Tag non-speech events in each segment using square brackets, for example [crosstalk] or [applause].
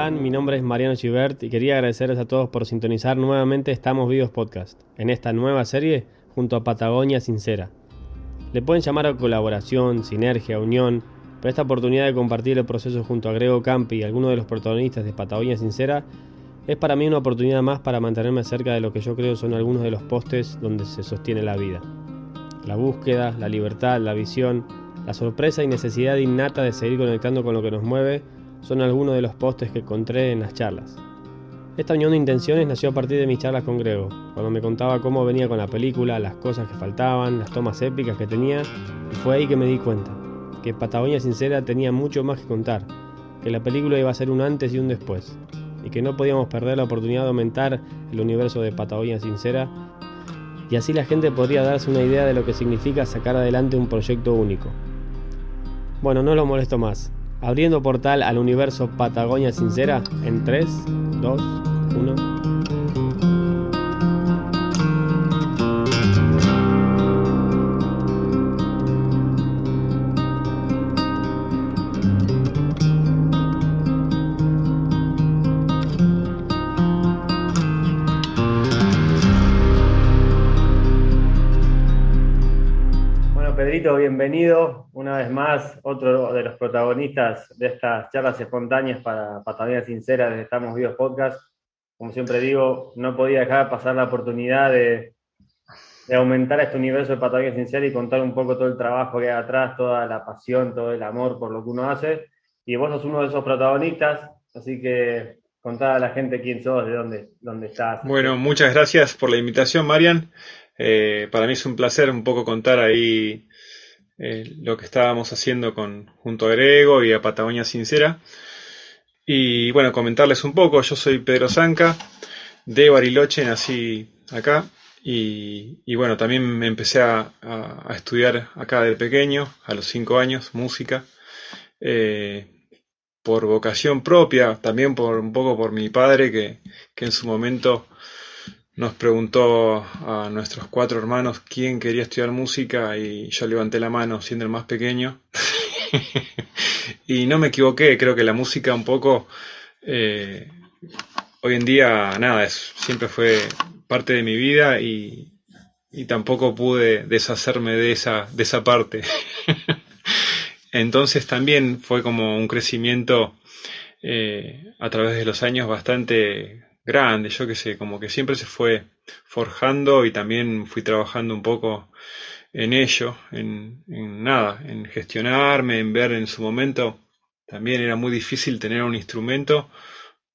están? Mi nombre es Mariano Chivert y quería agradecerles a todos por sintonizar nuevamente Estamos Vivos Podcast, en esta nueva serie junto a Patagonia Sincera. Le pueden llamar a colaboración, sinergia, unión, pero esta oportunidad de compartir el proceso junto a Grego Campi y algunos de los protagonistas de Patagonia Sincera es para mí una oportunidad más para mantenerme cerca de lo que yo creo son algunos de los postes donde se sostiene la vida. La búsqueda, la libertad, la visión, la sorpresa y necesidad innata de seguir conectando con lo que nos mueve son algunos de los postes que encontré en las charlas. Esta unión de intenciones nació a partir de mis charlas con Grego, cuando me contaba cómo venía con la película, las cosas que faltaban, las tomas épicas que tenía, y fue ahí que me di cuenta, que Patagonia Sincera tenía mucho más que contar, que la película iba a ser un antes y un después, y que no podíamos perder la oportunidad de aumentar el universo de Patagonia Sincera, y así la gente podría darse una idea de lo que significa sacar adelante un proyecto único. Bueno, no lo molesto más abriendo portal al universo Patagonia Sincera en 3, 2, bienvenido una vez más, otro de los protagonistas de estas charlas espontáneas para Patagonia Sincera desde Estamos Vivos Podcast. Como siempre digo, no podía dejar pasar la oportunidad de, aumentar este universo de Patagonia Sincera y contar un poco todo el trabajo que hay atrás, toda la pasión, todo el amor por lo que uno hace. Y vos sos uno de esos protagonistas, así que contá a la gente quién sos, de dónde, dónde estás. Bueno, muchas gracias por la invitación, Marian. Eh, para mí es un placer un poco contar ahí eh, lo que estábamos haciendo con, junto a Grego y a Patagonia Sincera. Y bueno, comentarles un poco, yo soy Pedro Zanca, de Bariloche, nací acá. Y, bueno, también me empecé a, estudiar acá de pequeño, a los cinco años, música, eh, por vocación propia, también por un poco por mi padre, que, que en su momento nos preguntó a nuestros cuatro hermanos quién quería estudiar música y yo levanté la mano siendo el más pequeño. [laughs] y no me equivoqué, creo que la música un poco, eh, hoy en día, nada, es, siempre fue parte de mi vida y, tampoco pude deshacerme de esa, de esa parte. [laughs] Entonces también fue como un crecimiento eh, a través de los años bastante grande, yo qué sé, como que siempre se fue forjando y también fui trabajando un poco en ello, en, nada, en gestionarme, en ver en su momento. También era muy difícil tener un instrumento,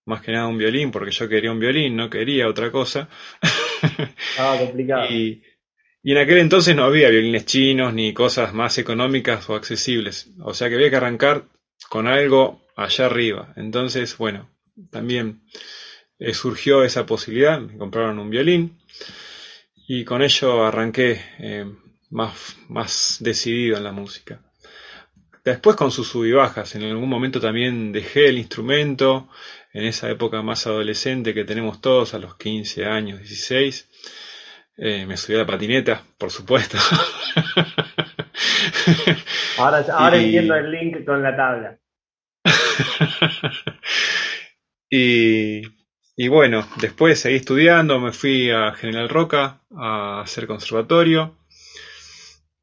más que nada un violín, porque yo quería un violín, no quería otra cosa. [laughs] Ah, complicado. y, y en aquel entonces no había violines chinos ni cosas más económicas o accesibles. O sea que había que arrancar con algo allá arriba. Entonces, bueno, también eh, surgió esa posibilidad, me compraron un violín y con ello arranqué eh, más, más decidido en la música. Después con sus sub y bajas, en algún momento también dejé el instrumento, en esa época más adolescente que tenemos todos, a los 15 años, 16, eh, me subí a la patineta, por supuesto. [laughs] ahora ahora entiendo el link con la tabla. [laughs] y y bueno, después seguí estudiando, me fui a General Roca a hacer conservatorio,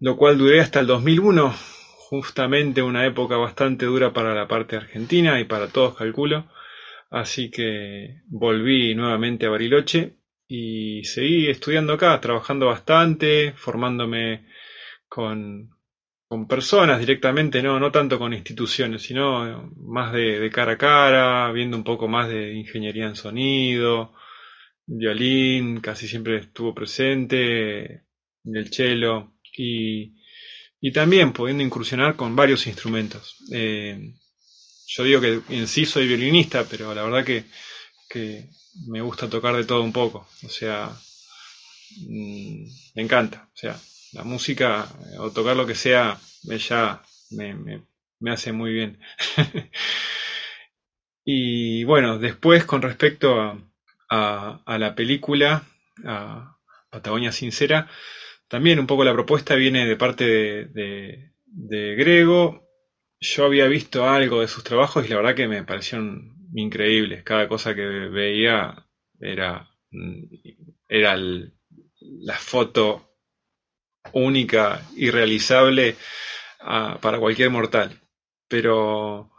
lo cual duré hasta el 2001, justamente una época bastante dura para la parte argentina y para todos calculo. Así que volví nuevamente a Bariloche y seguí estudiando acá, trabajando bastante, formándome con, con personas directamente, no, no tanto con instituciones, sino más de, cara a cara, viendo un poco más de ingeniería en sonido, violín, casi siempre estuvo presente, el cello, y, también pudiendo incursionar con varios instrumentos. Eh, yo digo que en sí soy violinista, pero la verdad que, me gusta tocar de todo un poco, o sea, mm, me encanta, o sea, la música o tocar lo que sea ya me, hace muy bien. [laughs] y bueno, después con respecto a, la película, a Patagonia Sincera, también un poco la propuesta viene de parte de, de, Grego. Yo había visto algo de sus trabajos y la verdad que me parecieron increíbles. Cada cosa que veía era, era la foto única y realizable ah, para cualquier mortal. Pero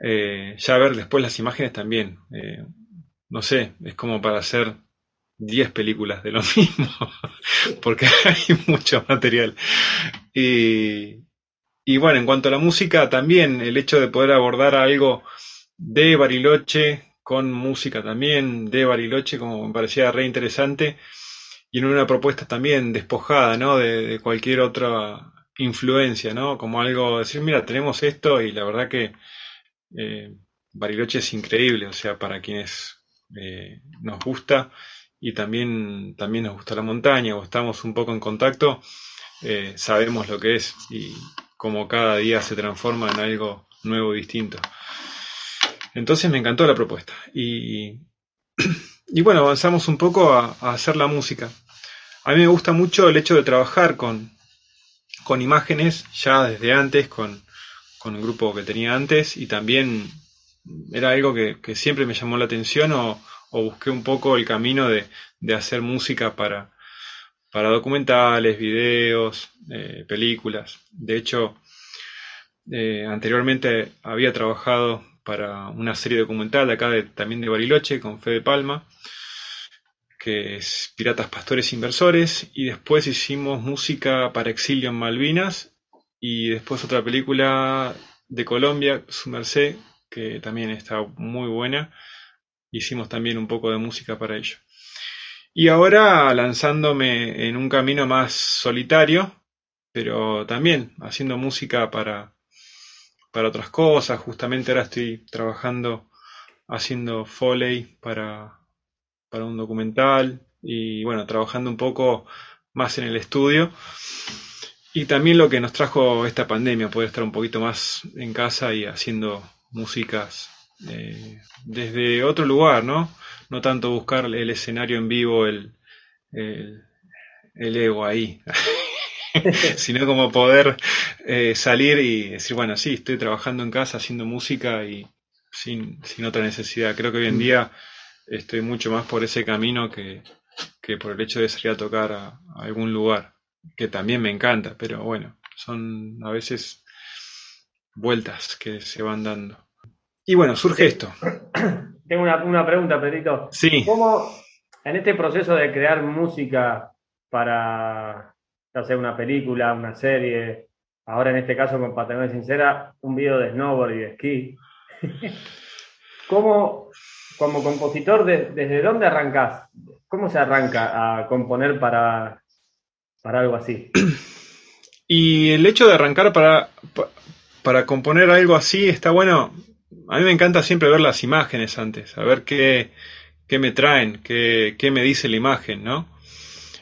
eh, ya ver después las imágenes también. Eh, no sé, es como para hacer 10 películas de lo [laughs] mismo, porque hay mucho material. Y, y bueno, en cuanto a la música, también el hecho de poder abordar algo de Bariloche con música también de Bariloche, como me parecía re interesante, y en una propuesta también despojada, ¿no? De, cualquier otra influencia, ¿no? Como algo, decir, mira, tenemos esto y la verdad que eh, Bariloche es increíble, o sea, para quienes eh, nos gusta y también, también nos gusta la montaña o estamos un poco en contacto, eh, sabemos lo que es y cómo cada día se transforma en algo nuevo, distinto. Entonces me encantó la propuesta. Y, [clears throat] y bueno, avanzamos un poco a, hacer la música. A mí me gusta mucho el hecho de trabajar con, con imágenes ya desde antes, con, con el grupo que tenía antes, y también era algo que, siempre me llamó la atención o, busqué un poco el camino de, hacer música para, para documentales, videos, eh, películas. De hecho, eh, anteriormente había trabajado para una serie documental de acá de, también de Bariloche con Fede Palma, que es Piratas Pastores Inversores, y después hicimos música para Exilio en Malvinas, y después otra película de Colombia, Su Merced, que también está muy buena. Hicimos también un poco de música para ello. Y ahora lanzándome en un camino más solitario, pero también haciendo música para, para otras cosas. Justamente ahora estoy trabajando haciendo Foley para, para un documental y bueno, trabajando un poco más en el estudio. Y también lo que nos trajo esta pandemia, poder estar un poquito más en casa y haciendo músicas eh, desde otro lugar, ¿no? No tanto buscar el escenario en vivo, el, el, el ego ahí. [laughs] sino como poder eh, salir y decir, bueno, sí, estoy trabajando en casa haciendo música y sin, sin otra necesidad. Creo que hoy en día estoy mucho más por ese camino que, por el hecho de salir a tocar a, algún lugar, que también me encanta, pero bueno, son a veces vueltas que se van dando. Y bueno, surge esto. [coughs] Tengo una, una pregunta, Pedrito. Sí. ¿Cómo en este proceso de crear música para ya sea una película, una serie, ahora en este caso con Patagonia Sincera, un video de snowboard y de esquí. [laughs] ¿Cómo, como compositor, desde dónde arrancás? ¿Cómo se arranca a componer para, para algo así? Y el hecho de arrancar para, para componer algo así está bueno. A mí me encanta siempre ver las imágenes antes, a ver qué, qué me traen, qué, qué, me dice la imagen, ¿no?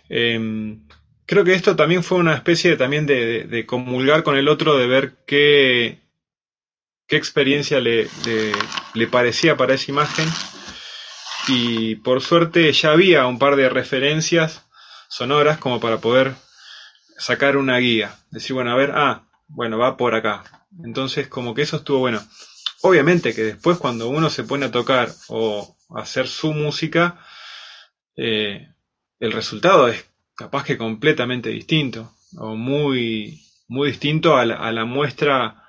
Em, creo que esto también fue una especie también de, comulgar con el otro, de ver qué, qué experiencia le, le, parecía para esa imagen. Y por suerte ya había un par de referencias sonoras como para poder sacar una guía. Decir, bueno, a ver, ah, bueno, va por acá. Entonces, como que eso estuvo bueno. Obviamente que después cuando uno se pone a tocar o hacer su música, eh, el resultado es capaz que completamente distinto, o muy, muy distinto a la, muestra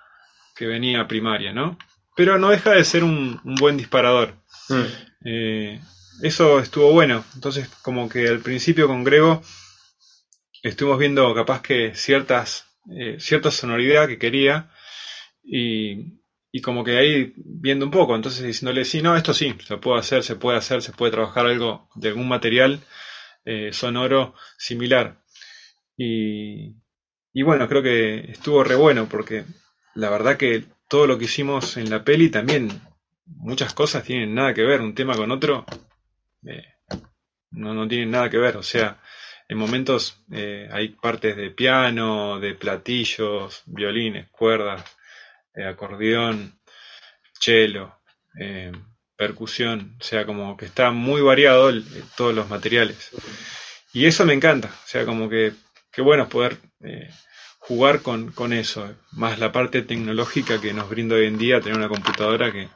que venía primaria, ¿no? Pero no deja de ser un, buen disparador. Mm. Eh, eso estuvo bueno. Entonces, como que al principio con Grego estuvimos viendo capaz que ciertas, eh, cierta sonoridad que quería y, y, como que ahí viendo un poco, entonces diciéndole, sí, no, esto sí, se puede hacer, se puede hacer, se puede trabajar algo de algún material eh, sonoro similar. Y, bueno, creo que estuvo re bueno porque la verdad que todo lo que hicimos en la peli también, muchas cosas tienen nada que ver, un tema con otro, eh, no, no tienen nada que ver. O sea, en momentos eh, hay partes de piano, de platillos, violines, cuerdas, acordeón, cello, percusión, o sea, como que está muy variado todos los materiales. Y eso me encanta, o sea, como que qué bueno poder eh, jugar con, eso, más la parte tecnológica que nos brinda hoy en día tener una computadora que,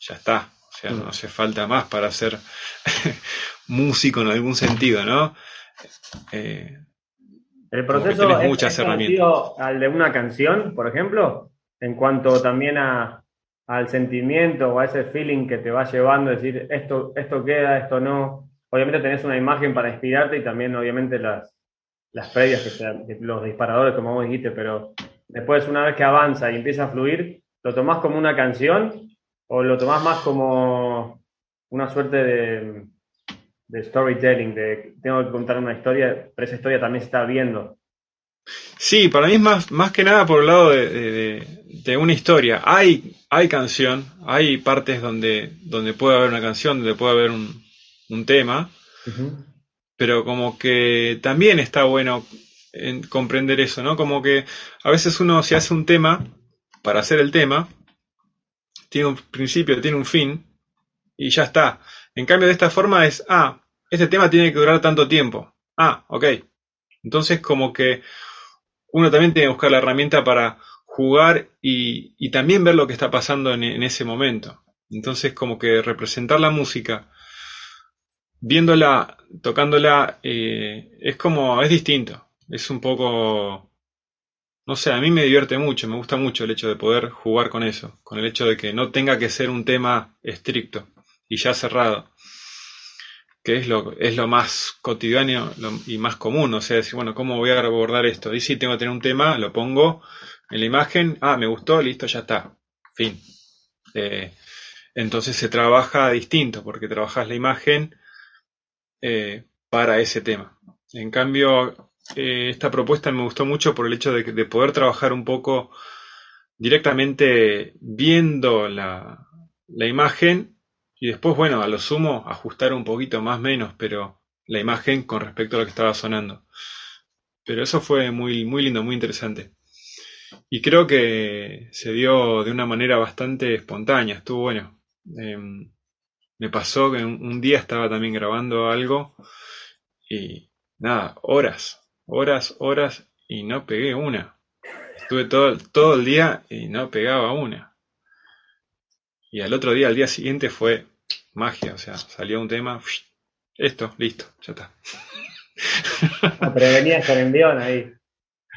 ya está. O sea, no hace falta más para ser [laughs] músico en algún sentido, ¿no? Eh, el proceso es, muchas herramientas. al de una canción, por ejemplo, en cuanto también a, al sentimiento o a ese feeling que te va llevando, decir, esto, esto queda, esto no. Obviamente tenés una imagen para inspirarte y también obviamente las, las previas, que sean, los disparadores, como vos dijiste, pero después una vez que avanza y empieza a fluir, ¿lo tomás como una canción o lo tomás más como una suerte de, de storytelling, de tengo que contar una historia, pero esa historia también se está viendo? Sí, para mí es más, más que nada por el lado de, de, una historia. Hay, hay canción, hay partes donde, donde puede haber una canción, donde puede haber un, un tema, pero como que también está bueno en comprender eso, ¿no? Como que a veces uno se hace un tema para hacer el tema, tiene un principio, tiene un fin, y ya está. En cambio, de esta forma es, ah, este tema tiene que durar tanto tiempo. Ah, ok. Entonces, como que uno también tiene que buscar la herramienta para jugar y, también ver lo que está pasando en, ese momento. Entonces, como que representar la música, viéndola, tocándola, eh, es como, es distinto. Es un poco, no sé, a mí me divierte mucho, me gusta mucho el hecho de poder jugar con eso, con el hecho de que no tenga que ser un tema estricto y ya cerrado que es lo, es lo más cotidiano y más común. O sea, decir, bueno, ¿cómo voy a abordar esto? Y si tengo que tener un tema, lo pongo en la imagen, ah, me gustó, listo, ya está. Fin. Eh, entonces se trabaja distinto, porque trabajas la imagen eh, para ese tema. En cambio, eh, esta propuesta me gustó mucho por el hecho de, de poder trabajar un poco directamente viendo la, la imagen y después, bueno, a lo sumo, ajustar un poquito más menos, pero la imagen con respecto a lo que estaba sonando. Pero eso fue muy, muy lindo, muy interesante. Y creo que se dio de una manera bastante espontánea, estuvo bueno. Em, me pasó que un, día estaba también grabando algo y nada, horas, horas, horas y no pegué una. Estuve todo, todo el día y no pegaba una. Y al otro día, al día siguiente fue magia, o sea, salió un tema, esto, listo, ya está. Ah, pero venías con envión ahí.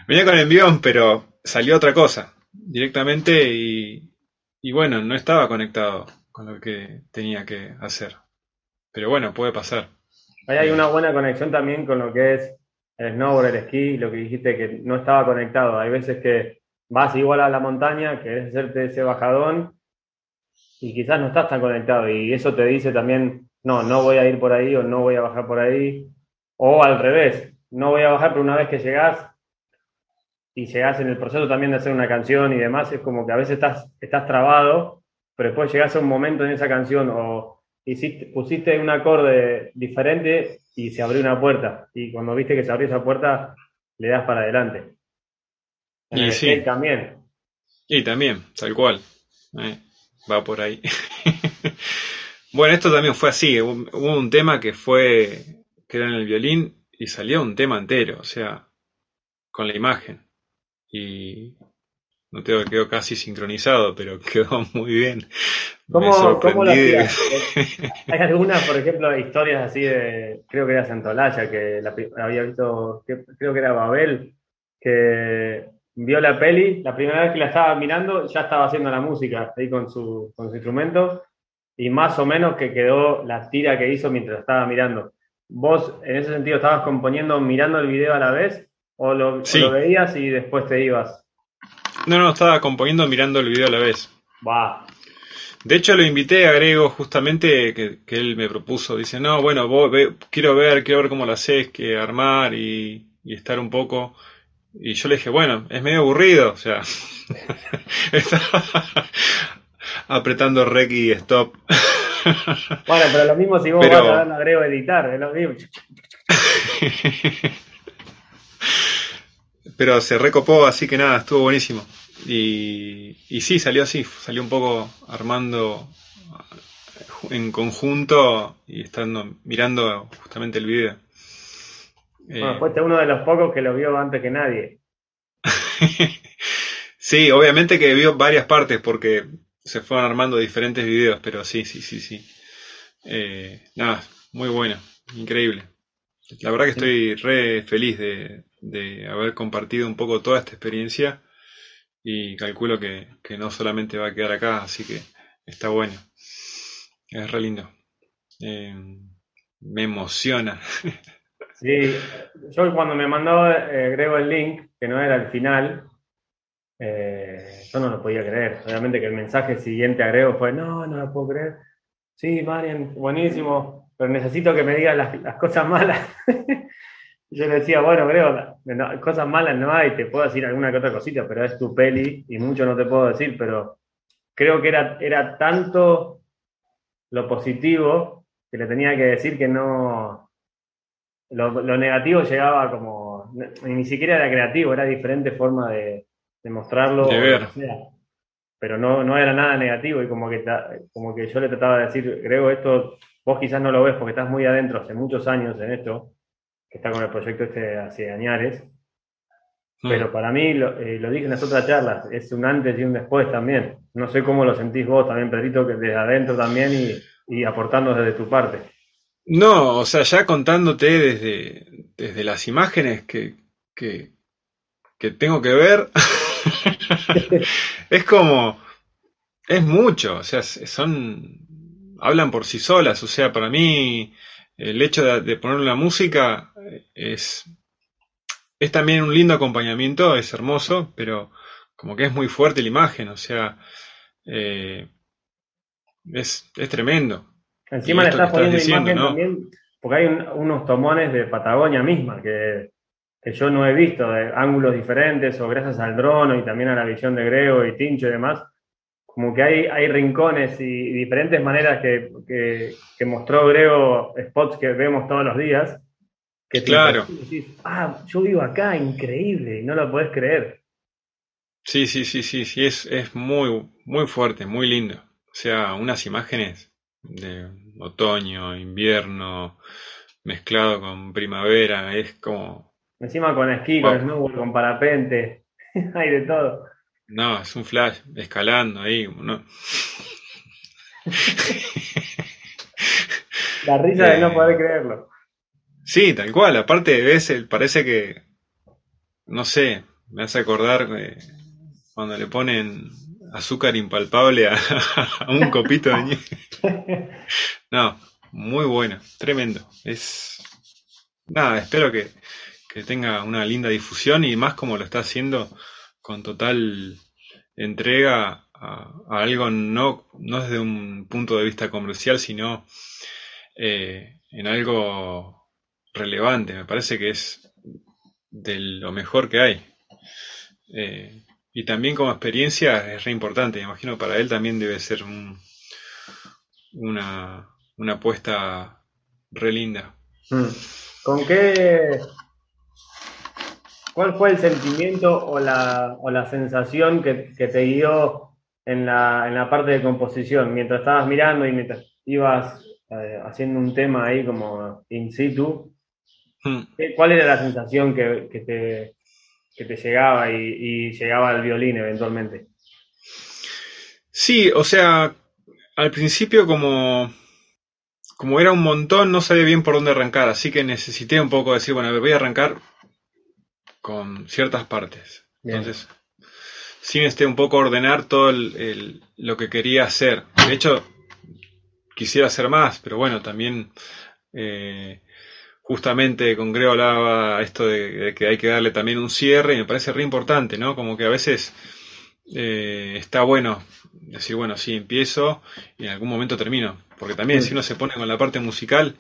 Venía con envión, pero salió otra cosa directamente y, y bueno, no estaba conectado con lo que tenía que hacer. Pero bueno, puede pasar. Ahí hay una buena conexión también con lo que es el snowboard, el esquí, lo que dijiste que no estaba conectado. Hay veces que vas igual a la montaña, querés hacerte ese bajadón y quizás no estás tan conectado y eso te dice también, no, no voy a ir por ahí o no voy a bajar por ahí, o al revés, no voy a bajar, pero una vez que llegás y llegás en el proceso también de hacer una canción y demás, es como que a veces estás, estás trabado, pero después llegás a un momento en esa canción o hiciste, pusiste un acorde diferente y se abrió una puerta, y cuando viste que se abrió esa puerta, le das para adelante. y sí. también. Y también, tal cual. Eh va por ahí. [laughs] bueno, esto también fue así. Hubo un tema que fue, que era en el violín y salió un tema entero, o sea, con la imagen. Y no tengo que quedó casi sincronizado, pero [laughs] quedó muy bien. ¿Cómo, ¿cómo lo hacías? [laughs] Hay algunas, por ejemplo, historias así de, creo que era Santolaya, que la, había visto, creo que era Babel, que vio la peli, la primera vez que la estaba mirando ya estaba haciendo la música ahí con su, con su instrumento y más o menos que quedó la tira que hizo mientras estaba mirando. ¿Vos en ese sentido estabas componiendo mirando el video a la vez o lo, veías y después te ibas? No, no, estaba componiendo mirando el video a la vez. Va. De hecho, lo invité a Grego justamente que, él me propuso. Dice, no, bueno, vos, quiero ver, quiero ver cómo lo haces, que armar y, y estar un poco y yo le dije, bueno, es medio aburrido, o sea, [laughs] [laughs] apretando rec y stop. bueno, pero lo mismo si vos vas a darle agrego a editar, es lo mismo. [laughs] pero se recopó, así que nada, estuvo buenísimo. Y, y sí, salió así, salió un poco armando en conjunto y estando mirando justamente el video. Bueno, eh, fuiste uno de los pocos que lo vio antes que nadie. [laughs] sí, obviamente que vio varias partes porque se fueron armando diferentes videos, pero sí, sí, sí, sí. Eh, nada, muy bueno, increíble. La verdad que estoy re feliz de, de haber compartido un poco toda esta experiencia y calculo que, que, no solamente va a quedar acá, así que está bueno. Es re lindo. Eh, me emociona. [laughs] Sí, yo cuando me mandó eh, Grego el link, que no era el final, eh, yo no lo podía creer. Obviamente que el mensaje siguiente a Grego fue, no, no lo puedo creer. Sí, Marian, buenísimo, pero necesito que me digas las, cosas malas. [laughs] yo le decía, bueno, Grego, cosas malas no hay, te puedo decir alguna que otra cosita, pero es tu peli y mucho no te puedo decir, pero creo que era, era tanto lo positivo que le tenía que decir que no... Lo, lo negativo llegaba como... Ni siquiera era creativo, era diferente forma de, de mostrarlo. pero no, no era nada negativo y como que, como que yo le trataba de decir, Grego, esto vos quizás no lo ves porque estás muy adentro hace muchos años en esto, que está con el proyecto este hace Añares. Mm. Pero para mí, lo, eh, lo, dije en las otras charlas, es un antes y un después también. No sé cómo lo sentís vos también, Pedrito, que desde adentro también y, y aportando desde tu parte. No, o sea, ya contándote desde, desde las imágenes que, que, que tengo que ver, [laughs] es como, es mucho, o sea, son, hablan por sí solas, o sea, para mí el hecho de, poner la música es, es también un lindo acompañamiento, es hermoso, pero como que es muy fuerte la imagen, o sea, eh, es, es tremendo. Encima le estás poniendo imagen también, porque hay unos tomones de Patagonia misma que que yo no he visto, de ángulos diferentes, o gracias al drono y también a la visión de Grego y Tincho y demás, como que hay, hay rincones y, diferentes maneras que, que, mostró Grego, spots que vemos todos los días, que claro. ah, yo vivo acá, increíble, y no lo podés creer. Sí, sí, sí, sí, sí, es, es muy, muy fuerte, muy lindo. O sea, unas imágenes de otoño, invierno, mezclado con primavera, es como Encima con esquí, con snowboard, con parapente, [laughs] hay de todo. No, es un flash, escalando ahí. ¿no? [laughs] La risa de no eh, poder creerlo. Sí, tal cual. Aparte, ves, parece que, no sé, me hace acordar cuando le ponen azúcar impalpable a, [laughs] un copito de nieve. [laughs] No, muy bueno, tremendo. Es nada, espero que, que tenga una linda difusión y más como lo está haciendo con total entrega a, algo no, no desde un punto de vista comercial, sino eh, en algo relevante. Me parece que es de lo mejor que hay. Eh, y también como experiencia es re importante. Me imagino para él también debe ser una, una apuesta re linda. Mm. ¿Con qué ¿Cuál fue el sentimiento o la, o la sensación que, que te dio en la, en la, parte de composición? Mientras estabas mirando y mientras ibas eh, haciendo un tema ahí como in situ, hmm. ¿Cuál era la sensación que, que, te, que te, llegaba y, y, llegaba al violín eventualmente? Sí, o sea, al principio como, como era un montón, no sabía bien por dónde arrancar, así que necesité un poco decir, bueno, voy a arrancar con ciertas partes. Entonces, sin este un poco ordenar todo lo que quería hacer. De hecho, quisiera hacer más, pero bueno, también eh, justamente con Greo hablaba esto de, que hay que darle también un cierre y me parece re importante, ¿no? Como que a veces eh, está bueno decir, bueno, sí, empiezo y en algún momento termino. Porque también si uno se pone con la parte musical,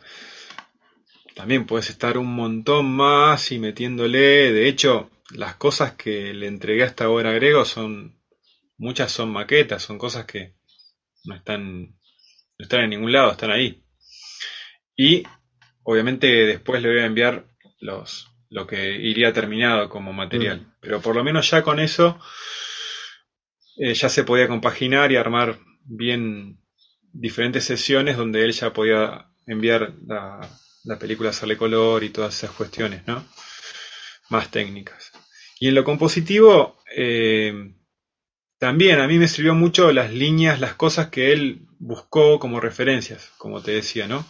también puedes estar un montón más y metiéndole. De hecho, las cosas que le entregué hasta ahora a Grego son. Muchas son maquetas, son cosas que no están, no están en ningún lado, están ahí. Y obviamente después le voy a enviar los, lo que iría terminado como material. Mm. Pero por lo menos ya con eso eh, ya se podía compaginar y armar bien diferentes sesiones donde él ya podía enviar la, la película hacerle color y todas esas cuestiones, ¿no? Más técnicas. Y en lo compositivo, eh, también a mí me sirvió mucho las líneas, las cosas que él buscó como referencias, como te decía, ¿no?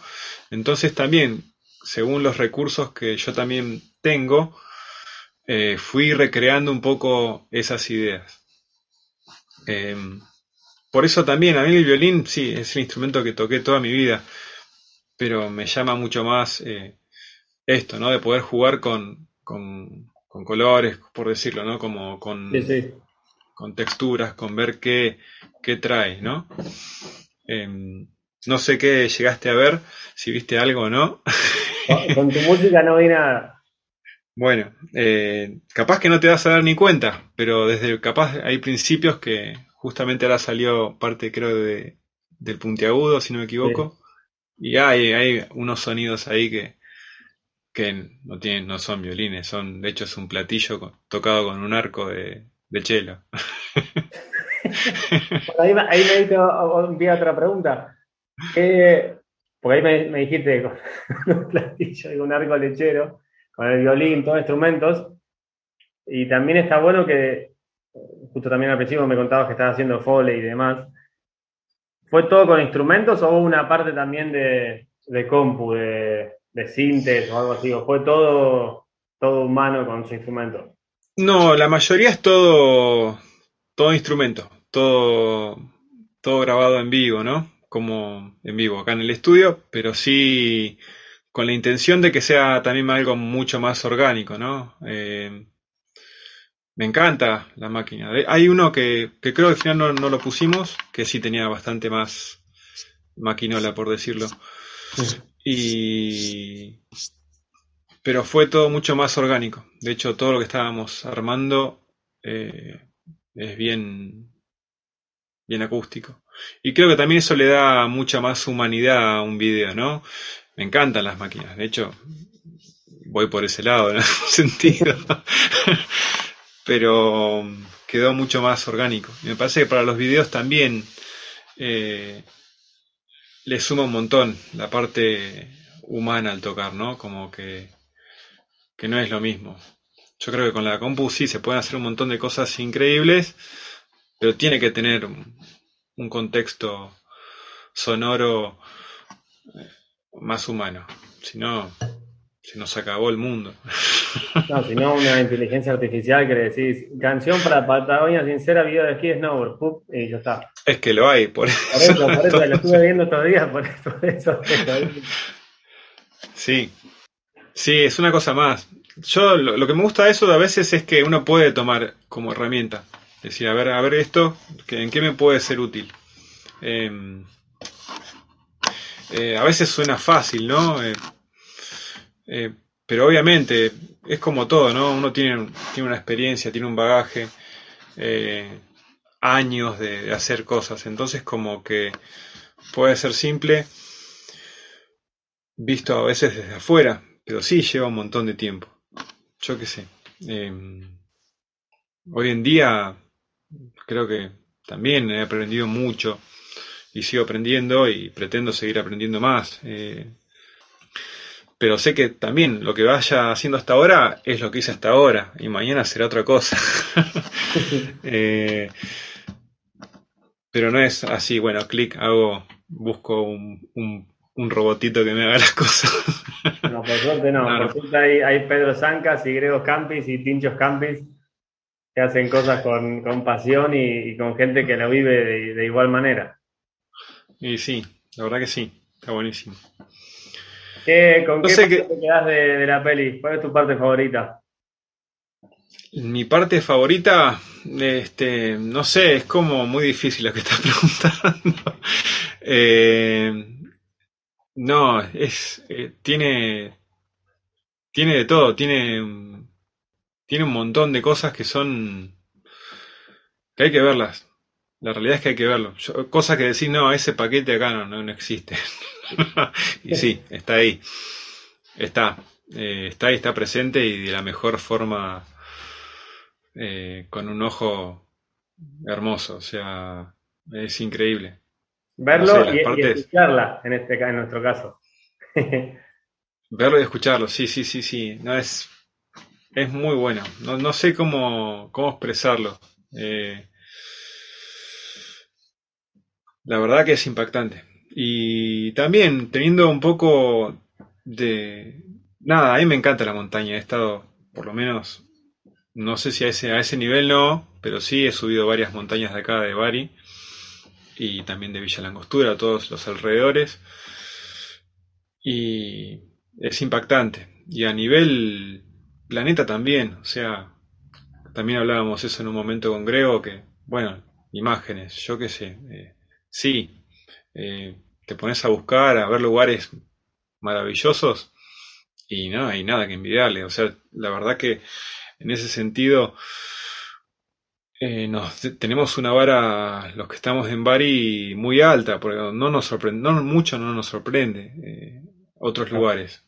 Entonces también, según los recursos que yo también tengo, eh, fui recreando un poco esas ideas. Em, por eso también, a mí el violín, sí, es el instrumento que toqué toda mi vida, pero me llama mucho más eh, esto, ¿no? De poder jugar con, con, colores, por decirlo, ¿no? Como con, con texturas, con ver qué, qué trae, ¿no? Em, no sé qué llegaste a ver, si viste algo o no. Con tu música no vi nada. Bueno, eh, capaz que no te vas a dar ni cuenta, pero desde capaz hay principios que justamente ahora salió parte, creo, de, del puntiagudo, si no me equivoco, y hay, hay unos sonidos ahí que, que no tienen, no son violines, son, de hecho es un platillo tocado con un arco de, de chelo. ahí, ahí, me hizo otra pregunta. porque ahí me, dijiste con [laughs] un platillo y un arco lechero, con el violín, todos instrumentos. Y también está bueno que, justo también al principio me contabas que estabas haciendo foley y demás. ¿Fue todo con instrumentos o hubo una parte también de, de compu, de, de sintes o algo así? ¿O fue todo, todo humano con su instrumento? No, la mayoría es todo, todo instrumento, todo, todo grabado en vivo, ¿no? Como en vivo acá en el estudio, pero sí con la intención de que sea también algo mucho más orgánico, ¿no? Eh, me encanta la máquina. Hay uno que, creo que al final no, lo pusimos, que sí tenía bastante más maquinola, por decirlo. Y, pero fue todo mucho más orgánico. De hecho, todo lo que estábamos armando eh, es bien, bien acústico. Y creo que también eso le da mucha más humanidad a un video, ¿no? Me encantan las máquinas. De hecho, voy por ese lado en algún [laughs] sentido. Pero quedó mucho más orgánico. Y me parece que para los videos también eh, le suma un montón la parte humana al tocar, ¿no? Como que que no es lo mismo. Yo creo que con la compu sí se pueden hacer un montón de cosas increíbles, pero tiene que tener un contexto sonoro eh, más humano. Si no, se nos acabó el mundo. No, si no, una inteligencia artificial que le decís, canción para Patagonia Sincera, video de esquí, snowboard, y ya está. Es que lo hay, por, por eso. Por eso, lo estuve viendo días, por eso. Sí, Sí, es una cosa más. Yo lo, que me gusta de eso a veces es que uno puede tomar como herramienta. Decir, a ver, a ver esto, ¿en qué me puede ser útil? Em, eh, a veces suena fácil, ¿no? Eh, eh, pero obviamente es como todo, ¿no? Uno tiene, tiene una experiencia, tiene un bagaje, años de hacer cosas. Entonces como que puede ser simple visto a veces desde afuera, pero sí lleva un montón de tiempo. Yo qué sé. Em, hoy en día creo que también he aprendido mucho y sigo aprendiendo y pretendo seguir aprendiendo más. Eh, pero sé que también lo que vaya haciendo hasta ahora es lo que hice hasta ahora y mañana será otra cosa. [laughs] Eh, pero no es así, bueno, clic, hago, busco un, un robotito que me haga las cosas. [laughs] No, por suerte no. Por suerte hay, hay, Pedro Zancas y Gregos Campis y Tinchos Campis que hacen cosas con, pasión y, con gente que lo vive de, igual manera. Y sí, la verdad que sí, está buenísimo. ¿Qué, ¿Con qué parte te quedas de, la peli? ¿Cuál es tu parte favorita? Mi parte favorita, este, no sé, es como muy difícil lo que estás [laughs] preguntando. eh, no, es eh, tiene tiene de todo, tiene tiene un montón de cosas que son que hay que verlas. La realidad es que hay que verlo. cosas que decir, no, ese paquete acá no, no, existe. [laughs] y sí, está ahí. Está. Eh, está ahí, está presente y de la mejor forma, eh, con un ojo hermoso. O sea, es increíble. Verlo y, escucharla, en, este, en nuestro caso. [laughs] Verlo y escucharlo, sí, sí, sí, sí. No, es, es muy bueno. No, no sé cómo, cómo expresarlo. Eh, la verdad que es impactante. Y también teniendo un poco de... Nada, a mí me encanta la montaña, he estado por lo menos, no sé si a ese, a ese nivel no, pero sí he subido varias montañas de acá de Bari y también de Villa Langostura, todos los alrededores. Y es impactante. Y a nivel planeta también, o sea, también hablábamos eso en un momento con Grego, que, bueno, imágenes, yo qué sé, eh, sí, eh, te pones a buscar, a ver lugares maravillosos y no hay nada que envidiarle, o sea, la verdad que en ese sentido eh, nos, tenemos una vara, los que estamos en Bari, muy alta, porque no nos sorprende, no, mucho no nos sorprende otros lugares.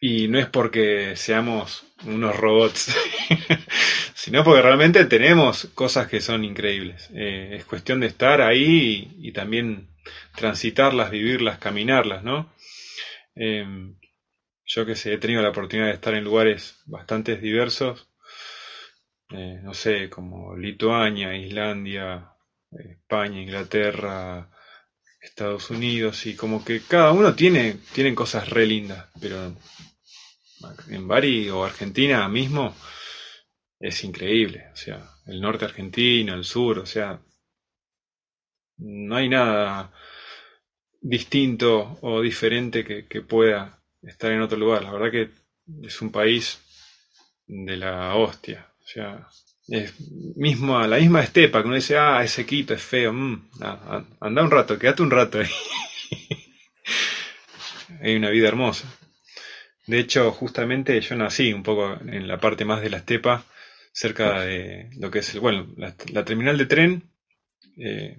y no es porque seamos unos robots [laughs] sino porque realmente tenemos cosas que son increíbles. Eh, es cuestión de estar ahí y, también transitarlas, vivirlas, caminarlas, ¿no? Yo que sé, he tenido la oportunidad de estar en lugares bastante diversos, eh, no sé, como Lituania, Islandia, España, Inglaterra, Estados Unidos, y como que cada uno tiene tienen cosas re lindas, pero en Bari o Argentina mismo es increíble. O sea, el norte argentino, el sur, o sea, no hay nada distinto o diferente que, pueda estar en otro lugar. La verdad que es un país de la hostia. O sea, es mismo, la misma estepa que uno dice, ah, ese Quito es feo. Mm, anda un rato, quédate un rato ahí. [laughs] hay una vida hermosa. De hecho, justamente yo nací un poco en la parte más de la estepa cerca de lo que es, bueno, la, terminal de tren. Eh,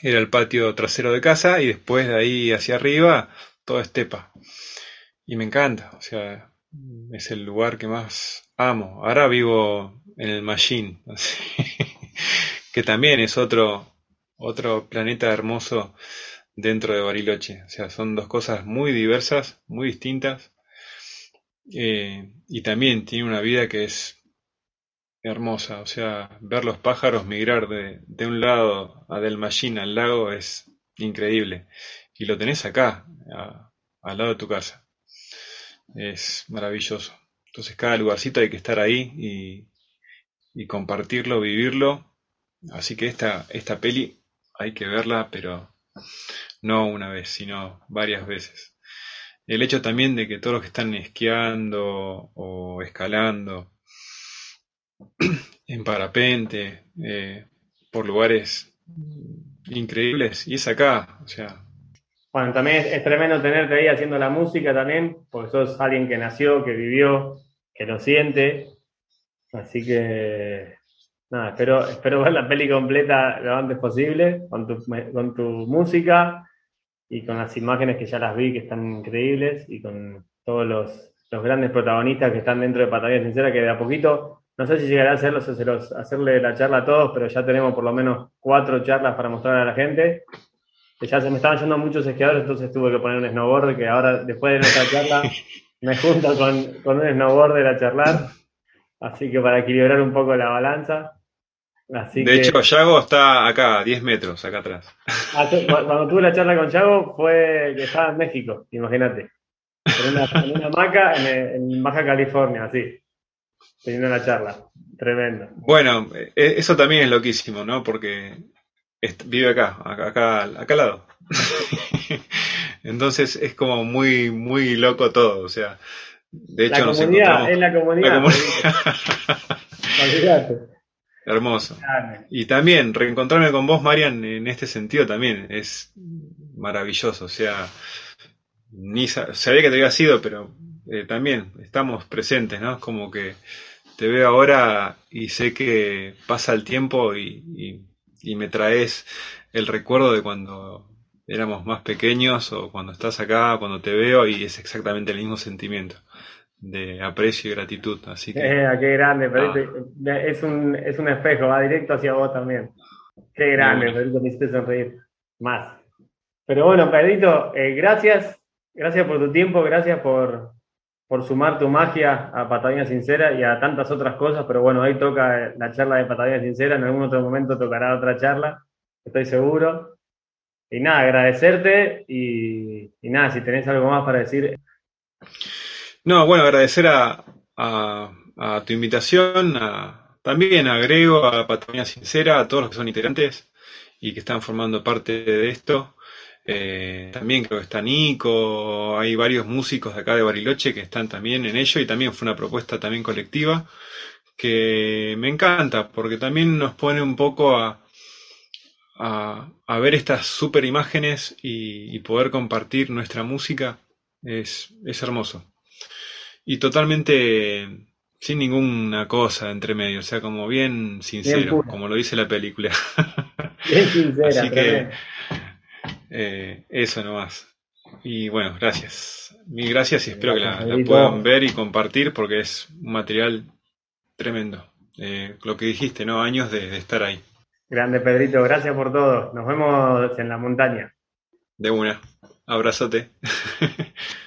era el patio trasero de casa y después de ahí hacia arriba todo estepa. Y me encanta, o sea, es el lugar que más amo. Ahora vivo en el Machine, [laughs] que también es otro, otro planeta hermoso dentro de Bariloche. O sea, son dos cosas muy diversas, muy distintas. Eh, y también tiene una vida que es hermosa. O sea, ver los pájaros migrar de, de un lado a Del Machine al lago es increíble. Y lo tenés acá, al lado de tu casa. Es maravilloso. Entonces cada lugarcito hay que estar ahí y, compartirlo, vivirlo. Así que esta, esta peli hay que verla, pero no una vez, sino varias veces. El hecho también de que todos los que están esquiando o escalando en parapente, eh, por lugares increíbles, y es acá, o sea. Bueno, también es, tremendo tenerte ahí haciendo la música también, porque sos alguien que nació, que vivió, que lo siente, así que nada, espero, espero [laughs] ver la peli completa lo antes posible, con tu, con tu música y con las imágenes que ya las vi, que están increíbles, y con todos los, los grandes protagonistas que están dentro de Patagonia Sincera, que de a poquito no sé si llegará a hacerlos, hacerle la charla a todos, pero ya tenemos por lo menos cuatro charlas para mostrar a la gente. Ya se me estaban yendo muchos esquiadores, entonces tuve que poner un snowboard, que ahora, después de nuestra charla, [laughs] me junto con, con un snowboarder a charlar. Así que para equilibrar un poco la balanza. de hecho, Yago está acá, a 10 metros, acá atrás. Ah, cuando tuve la charla con Yago fue que estaba en México, imagínate. En una, en una hamaca en, en Baja California, así teniendo la charla. Tremendo. Bueno, e, eso también es loquísimo, ¿no? Porque vive acá, acá, acá, al lado. [laughs] Entonces es como muy, muy loco todo. O sea, de hecho, la comunidad, es la comunidad. [laughs] Hermoso. Y también reencontrarme con vos, Marian, en este sentido también es maravilloso. O sea, ni sabía que te había sido, pero eh, también estamos presentes, ¿no? Como que te veo ahora y sé que pasa el tiempo y, me traes el recuerdo de cuando éramos más pequeños o cuando estás acá, cuando te veo y es exactamente el mismo sentimiento de aprecio y gratitud. Así que. Eh, qué grande, ah. es, un, es un espejo, va directo hacia vos también. Qué grande, Pedrito, me hiciste sonreír más. Pero bueno, Pedrito, eh, gracias, gracias por tu tiempo, gracias por, por sumar tu magia a Patagonia Sincera y a tantas otras cosas, pero bueno, ahí toca la charla de Patagonia Sincera, en algún otro momento tocará otra charla. estoy seguro. Y nada, agradecerte y, nada, si tenés algo más para decir. No, bueno, agradecer a, tu invitación, también agrego a Patagonia Sincera, a todos los que son integrantes y que están formando parte de esto. Eh, también creo que está Nico, hay varios músicos de acá de Bariloche que están también en ello y también fue una propuesta también colectiva que me encanta porque también nos pone un poco a, a, ver estas super imágenes y, poder compartir nuestra música es, es hermoso. Y totalmente sin ninguna cosa entre medio, o sea, como bien sincero, como lo dice la película. [laughs] Bien sincera, Así que eh, eso nomás. Y bueno, gracias. Mil gracias y espero que la, puedan ver y compartir porque es un material tremendo. Eh, lo que dijiste, ¿no? Años de, estar ahí. Grande Pedrito, gracias por todo. Nos vemos en la montaña. De una. Abrazote. [laughs]